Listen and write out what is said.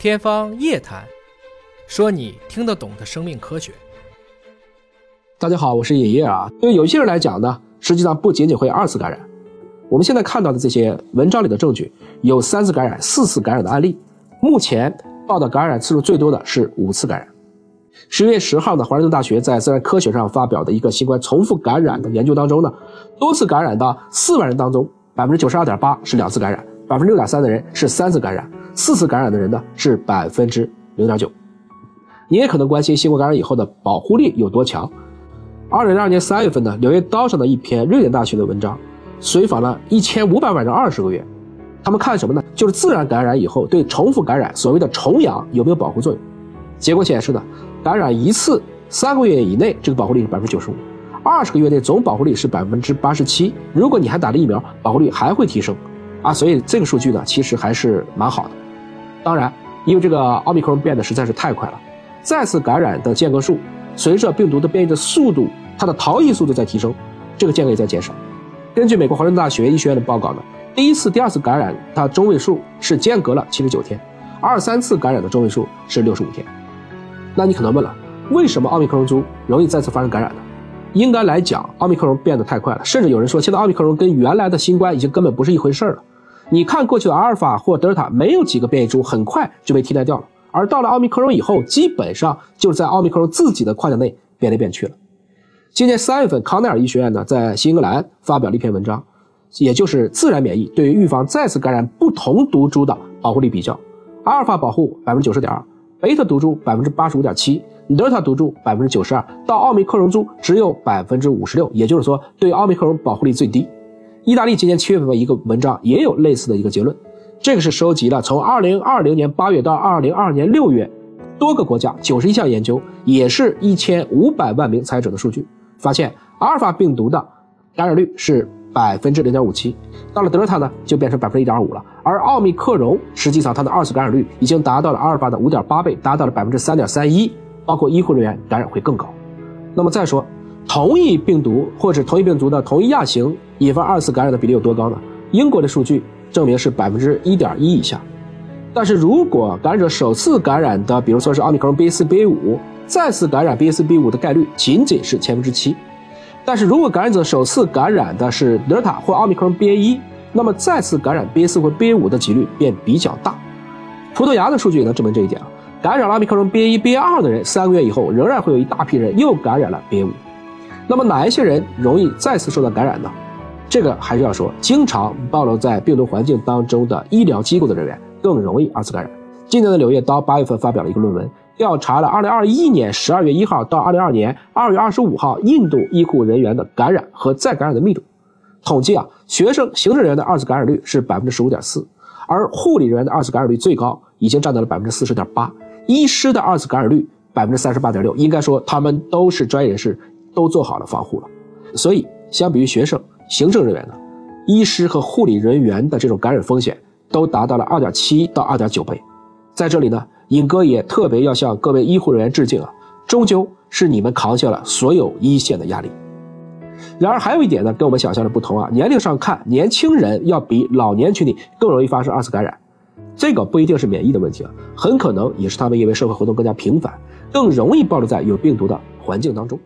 天方夜谭，说你听得懂的生命科学。大家好，我是野叶啊。对有些人来讲呢，实际上不仅仅会二次感染。我们现在看到的这些文章里的证据，有三次感染、四次感染的案例。目前报道感染次数最多的是五次感染。十月十号呢，华盛顿大学在《自然科学》上发表的一个新冠重复感染的研究当中呢，多次感染的四万人当中，百分之九十二点八是两次感染，百分之六点三的人是三次感染。四次感染的人呢是百分之零点九。你也可能关心新冠感染以后的保护力有多强。二零零二年三月份呢，《柳叶刀》上的一篇瑞典大学的文章，随访了一千五百万人二十个月，他们看什么呢？就是自然感染以后对重复感染所谓的重阳有没有保护作用？结果显示呢，感染一次三个月以内，这个保护力是百分之九十五；二十个月内总保护力是百分之八十七。如果你还打了疫苗，保护率还会提升。啊，所以这个数据呢，其实还是蛮好的。当然，因为这个奥密克戎变得实在是太快了，再次感染的间隔数随着病毒的变异的速度，它的逃逸速度在提升，这个间隔也在减少。根据美国华盛顿大学医学院的报告呢，第一次、第二次感染它中位数是间隔了七十九天，二三次感染的中位数是六十五天。那你可能问了，为什么奥密克戎株容易再次发生感染呢？应该来讲，奥密克戎变得太快了，甚至有人说，现在奥密克戎跟原来的新冠已经根本不是一回事了。你看过去的阿尔法或德尔塔，没有几个变异株很快就被替代掉了，而到了奥密克戎以后，基本上就是在奥密克戎自己的框架内变来变去了。今年三月份，康奈尔医学院呢在新英格兰发表了一篇文章，也就是自然免疫对于预防再次感染不同毒株的保护力比较，阿尔法保护百分之九十点二，贝塔毒株百分之八十五点七，德尔塔毒株百分之九十二，到奥密克戎株只有百分之五十六，也就是说对奥密克戎保护力最低。意大利今年七月份的一个文章也有类似的一个结论，这个是收集了从二零二零年八月到二零二二年六月多个国家九十一项研究，也是一千五百万名参与者的数据，发现阿尔法病毒的感染率是百分之零点五七，到了德尔塔呢就变成百分之一点二五了，而奥密克戎实际上它的二次感染率已经达到了阿尔法的五点八倍，达到了百分之三点三一，包括医护人员感染会更高。那么再说。同一病毒或者同一病毒的同一亚型引发二次感染的比例有多高呢？英国的数据证明是百分之一点一以下。但是如果感染者首次感染的，比如说是奥密克戎 BA.4、BA.5，再次感染 BA.4、BA.5 的概率仅仅是千分之七。但是如果感染者首次感染的是德尔塔或奥密克戎 BA.1，那么再次感染 BA.4 或 BA.5 的几率便比较大。葡萄牙的数据也能证明这一点啊，感染了奥密克戎 BA.1、BA.2 的人，三个月以后仍然会有一大批人又感染了 BA.5。那么哪一些人容易再次受到感染呢？这个还是要说，经常暴露在病毒环境当中的医疗机构的人员更容易二次感染。今年的《柳叶刀》八月份发表了一个论文，调查了2021年12月1号到2022年2月25号印度医护人员的感染和再感染的密度。统计啊，学生、行政人员的二次感染率是百分之十五点四，而护理人员的二次感染率最高，已经占到了百分之四十点八。医师的二次感染率百分之三十八点六，应该说他们都是专业人士。都做好了防护了，所以相比于学生、行政人员呢，医师和护理人员的这种感染风险都达到了二点七到二点九倍。在这里呢，尹哥也特别要向各位医护人员致敬啊，终究是你们扛下了所有一线的压力。然而还有一点呢，跟我们想象的不同啊，年龄上看，年轻人要比老年群体更容易发生二次感染，这个不一定是免疫的问题啊，很可能也是他们因为社会活动更加频繁，更容易暴露在有病毒的环境当中。